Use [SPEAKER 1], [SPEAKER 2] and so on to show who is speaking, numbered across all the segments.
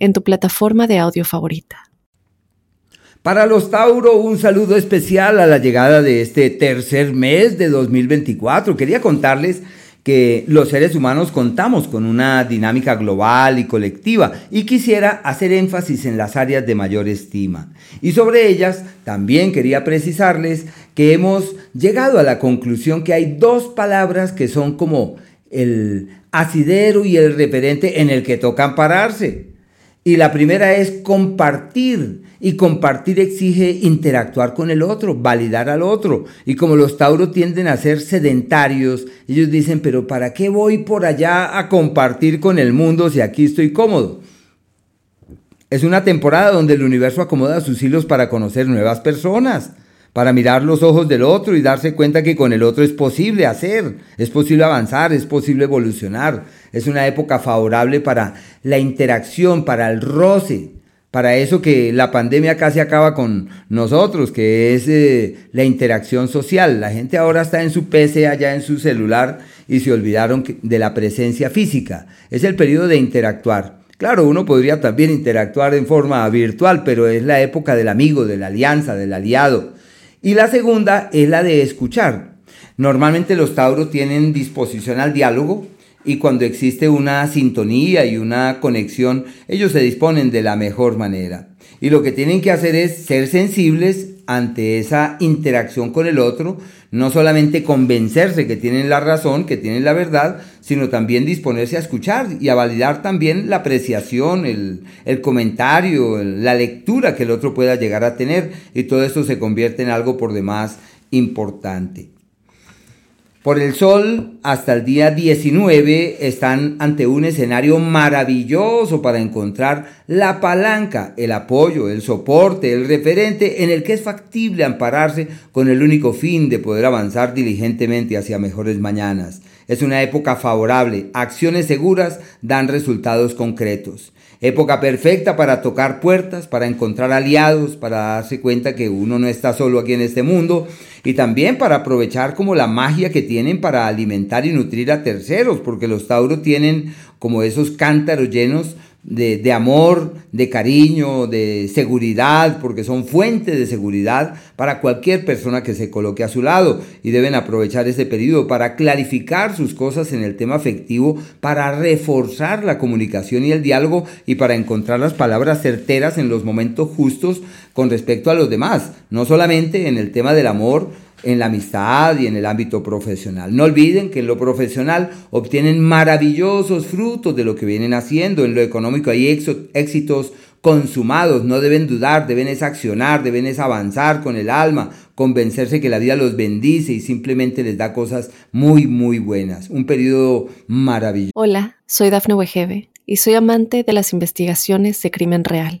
[SPEAKER 1] en tu plataforma de audio favorita.
[SPEAKER 2] Para los Tauro, un saludo especial a la llegada de este tercer mes de 2024. Quería contarles que los seres humanos contamos con una dinámica global y colectiva y quisiera hacer énfasis en las áreas de mayor estima. Y sobre ellas también quería precisarles que hemos llegado a la conclusión que hay dos palabras que son como el asidero y el referente en el que tocan pararse. Y la primera es compartir. Y compartir exige interactuar con el otro, validar al otro. Y como los tauros tienden a ser sedentarios, ellos dicen, pero ¿para qué voy por allá a compartir con el mundo si aquí estoy cómodo? Es una temporada donde el universo acomoda sus hilos para conocer nuevas personas para mirar los ojos del otro y darse cuenta que con el otro es posible hacer, es posible avanzar, es posible evolucionar. Es una época favorable para la interacción, para el roce, para eso que la pandemia casi acaba con nosotros, que es eh, la interacción social. La gente ahora está en su PC, allá en su celular, y se olvidaron de la presencia física. Es el periodo de interactuar. Claro, uno podría también interactuar en forma virtual, pero es la época del amigo, de la alianza, del aliado y la segunda es la de escuchar. Normalmente los tauros tienen disposición al diálogo y cuando existe una sintonía y una conexión, ellos se disponen de la mejor manera. Y lo que tienen que hacer es ser sensibles ante esa interacción con el otro, no solamente convencerse que tienen la razón, que tienen la verdad, sino también disponerse a escuchar y a validar también la apreciación, el, el comentario, la lectura que el otro pueda llegar a tener. Y todo esto se convierte en algo por demás importante. Por el sol hasta el día 19 están ante un escenario maravilloso para encontrar la palanca, el apoyo, el soporte, el referente en el que es factible ampararse con el único fin de poder avanzar diligentemente hacia mejores mañanas. Es una época favorable, acciones seguras dan resultados concretos. Época perfecta para tocar puertas, para encontrar aliados, para darse cuenta que uno no está solo aquí en este mundo y también para aprovechar como la magia que tienen para alimentar y nutrir a terceros, porque los tauros tienen como esos cántaros llenos de, amor, de cariño, de seguridad, porque son fuentes de seguridad para cualquier persona que se coloque a su lado. Y deben aprovechar ese periodo para clarificar sus cosas en el tema afectivo, para reforzar la comunicación y el diálogo y para encontrar las palabras certeras en los momentos justos con respecto a los demás, no solamente en el tema del amor, en la amistad y en el ámbito profesional. No olviden que en lo profesional obtienen maravillosos frutos de lo que vienen haciendo. En lo económico hay éxitos consumados, no deben dudar, deben es accionar, deben es avanzar con el alma, convencerse que la vida los bendice y simplemente les da cosas muy, muy buenas. Un periodo maravilloso.
[SPEAKER 1] Hola, soy Dafne Wegebe y soy amante de las investigaciones de crimen real.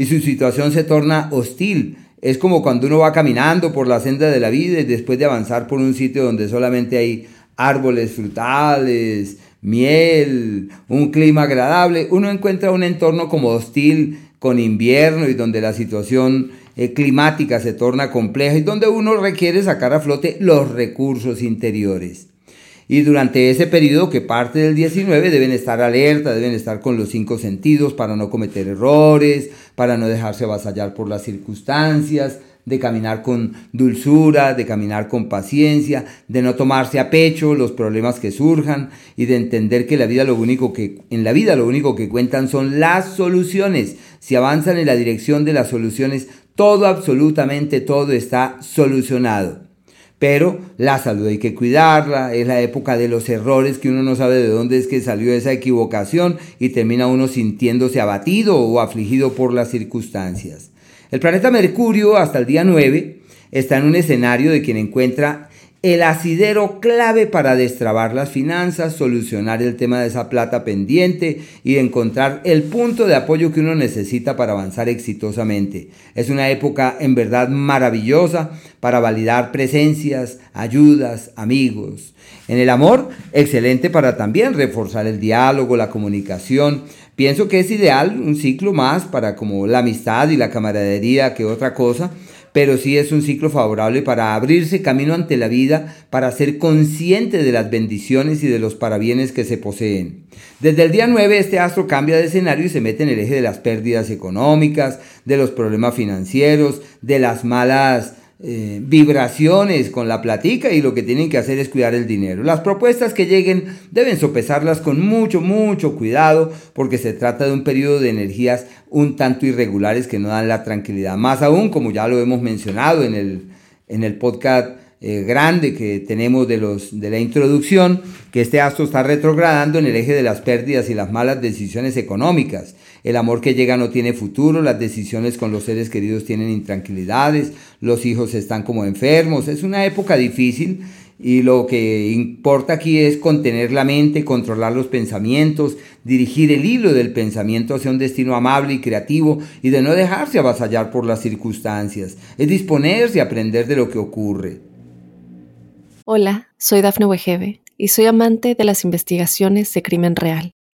[SPEAKER 2] y su situación se torna hostil. Es como cuando uno va caminando por la senda de la vida y después de avanzar por un sitio donde solamente hay árboles frutales, miel, un clima agradable, uno encuentra un entorno como hostil con invierno y donde la situación eh, climática se torna compleja y donde uno requiere sacar a flote los recursos interiores. Y durante ese periodo que parte del 19 deben estar alerta, deben estar con los cinco sentidos para no cometer errores, para no dejarse avasallar por las circunstancias, de caminar con dulzura, de caminar con paciencia, de no tomarse a pecho los problemas que surjan y de entender que la vida lo único que en la vida lo único que cuentan son las soluciones. si avanzan en la dirección de las soluciones, todo, absolutamente todo está solucionado. Pero la salud hay que cuidarla, es la época de los errores que uno no sabe de dónde es que salió esa equivocación y termina uno sintiéndose abatido o afligido por las circunstancias. El planeta Mercurio hasta el día 9 está en un escenario de quien encuentra el asidero clave para destrabar las finanzas, solucionar el tema de esa plata pendiente y encontrar el punto de apoyo que uno necesita para avanzar exitosamente. Es una época en verdad maravillosa para validar presencias, ayudas, amigos. En el amor, excelente para también reforzar el diálogo, la comunicación. Pienso que es ideal un ciclo más para como la amistad y la camaradería que otra cosa pero sí es un ciclo favorable para abrirse camino ante la vida, para ser consciente de las bendiciones y de los parabienes que se poseen. Desde el día 9 este astro cambia de escenario y se mete en el eje de las pérdidas económicas, de los problemas financieros, de las malas eh, vibraciones con la platica y lo que tienen que hacer es cuidar el dinero. Las propuestas que lleguen deben sopesarlas con mucho, mucho cuidado porque se trata de un periodo de energías un tanto irregulares que no dan la tranquilidad. Más aún, como ya lo hemos mencionado en el, en el podcast eh, grande que tenemos de, los, de la introducción, que este astro está retrogradando en el eje de las pérdidas y las malas decisiones económicas. El amor que llega no tiene futuro, las decisiones con los seres queridos tienen intranquilidades, los hijos están como enfermos. Es una época difícil y lo que importa aquí es contener la mente, controlar los pensamientos, dirigir el hilo del pensamiento hacia un destino amable y creativo y de no dejarse avasallar por las circunstancias. Es disponerse a aprender de lo que ocurre.
[SPEAKER 1] Hola, soy Dafne Wegebe y soy amante de las investigaciones de crimen real.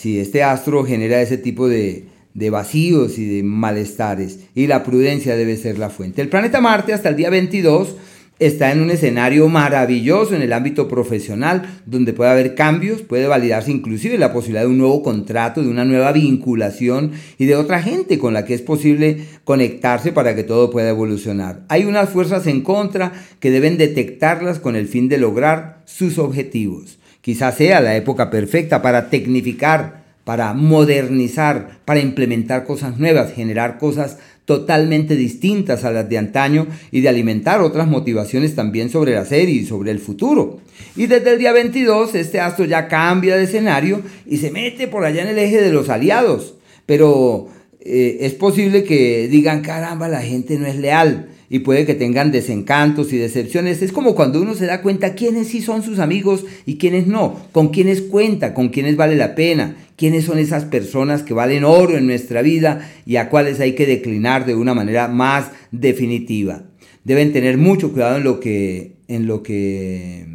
[SPEAKER 2] si este astro genera ese tipo de, vacíos y de malestares, y la prudencia debe ser la fuente. El planeta Marte hasta el día 22 está en un escenario maravilloso en el ámbito profesional, donde puede haber cambios, puede validarse inclusive la posibilidad de un nuevo contrato, de una nueva vinculación y de otra gente con la que es posible conectarse para que todo pueda evolucionar. Hay unas fuerzas en contra que deben detectarlas con el fin de lograr sus objetivos. Quizás sea la época perfecta para tecnificar, para modernizar, para implementar cosas nuevas, generar cosas totalmente distintas a las de antaño y de alimentar otras motivaciones también sobre la serie y sobre el futuro. Y desde el día 22 este astro ya cambia de escenario y se mete por allá en el eje de los aliados. Pero eh, es posible que digan, caramba, la gente no es leal y puede que tengan desencantos y decepciones. Es como cuando uno se da cuenta quiénes sí son sus amigos y quiénes no, con quiénes cuenta, con quiénes vale la pena, quiénes son esas personas que valen oro en nuestra vida y a cuáles hay que declinar de una manera más definitiva. Deben tener mucho cuidado en lo que, en lo que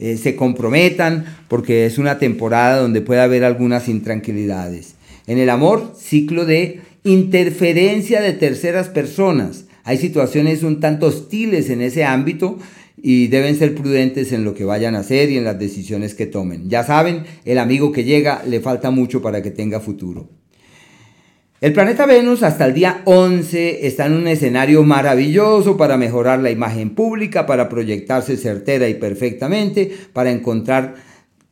[SPEAKER 2] eh, se comprometan porque es una temporada donde puede haber algunas intranquilidades. En el amor, ciclo de interferencia de terceras personas hay situaciones un tanto hostiles en ese ámbito y deben ser prudentes en lo que vayan a hacer y en las decisiones que tomen. Ya saben, el amigo que llega le falta mucho para que tenga futuro. El planeta Venus hasta el día 11 está en un escenario maravilloso para mejorar la imagen pública, para proyectarse certera y perfectamente, para encontrar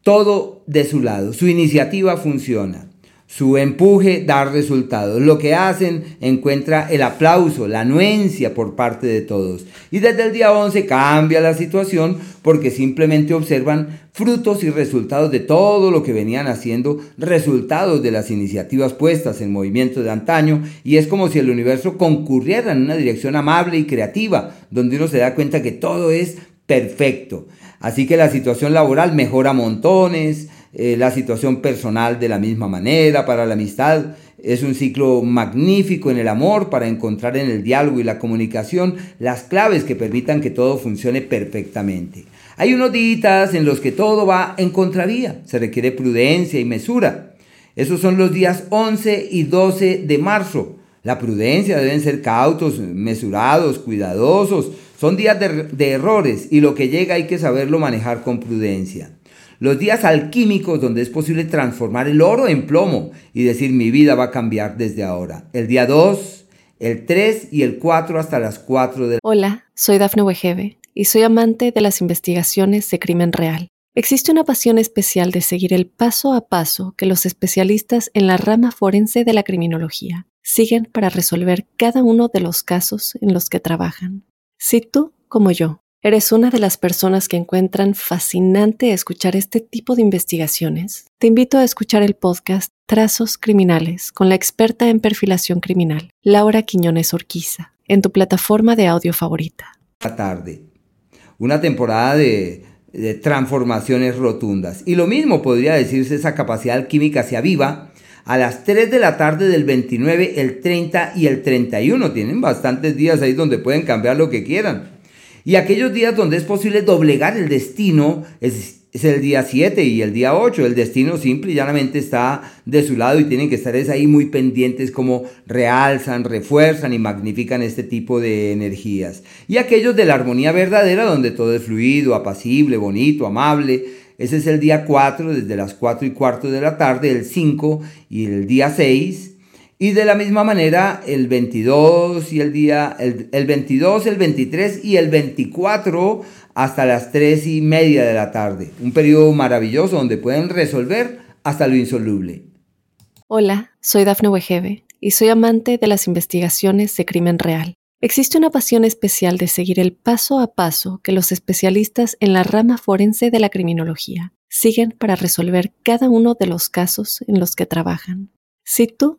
[SPEAKER 2] todo de su lado. Su iniciativa funciona. Su empuje da resultados. Lo que hacen encuentra el aplauso, la anuencia por parte de todos. Y desde el día 11 cambia la situación porque simplemente observan frutos y resultados de todo lo que venían haciendo, resultados de las iniciativas puestas en movimiento de antaño. Y es como si el universo concurriera en una dirección amable y creativa, donde uno se da cuenta que todo es perfecto. Así que la situación laboral mejora montones, eh, la situación personal de la misma manera, para la amistad. Es un ciclo magnífico en el amor para encontrar en el diálogo y la comunicación las claves que permitan que todo funcione perfectamente. Hay unos días en los que todo va en contravía, se requiere prudencia y mesura. Esos son los días 11 y 12 de marzo. La prudencia deben ser cautos, mesurados, cuidadosos. Son días de, de errores y lo que llega hay que saberlo manejar con prudencia. Los días alquímicos donde es posible transformar el oro en plomo y decir mi vida va a cambiar desde ahora. El día 2, el 3 y el 4 hasta las 4 de
[SPEAKER 1] Hola, soy Dafne Wegebe y soy amante de las investigaciones de crimen real. Existe una pasión especial de seguir el paso a paso que los especialistas en la rama forense de la criminología siguen para resolver cada uno de los casos en los que trabajan. Si tú, como yo, eres una de las personas que encuentran fascinante escuchar este tipo de investigaciones, te invito a escuchar el podcast Trazos Criminales con la experta en perfilación criminal, Laura Quiñones Orquiza, en tu plataforma de audio favorita.
[SPEAKER 2] tarde. Una temporada de, transformaciones rotundas. Y lo mismo podría decirse esa capacidad alquímica se aviva a las 3 de la tarde del 29, el 30 y el 31. Tienen bastantes días ahí donde pueden cambiar lo que quieran. Y aquellos días donde es posible doblegar el destino es, es el día 7 y el día 8. El destino simple y llanamente está de su lado y tienen que estar ahí muy pendientes como realzan, refuerzan y magnifican este tipo de energías. Y aquellos de la armonía verdadera donde todo es fluido, apacible, bonito, amable. Ese es el día 4 desde las 4 y cuarto de la tarde, el 5 y el día 6 y de la misma manera, el 22 y el día, el, el, 22, el 23 y el 24 hasta las 3 y media de la tarde. Un periodo maravilloso donde pueden resolver hasta lo insoluble.
[SPEAKER 1] Hola, soy Dafne Wegebe y soy amante de las investigaciones de crimen real. Existe una pasión especial de seguir el paso a paso que los especialistas en la rama forense de la criminología siguen para resolver cada uno de los casos en los que trabajan. Si tú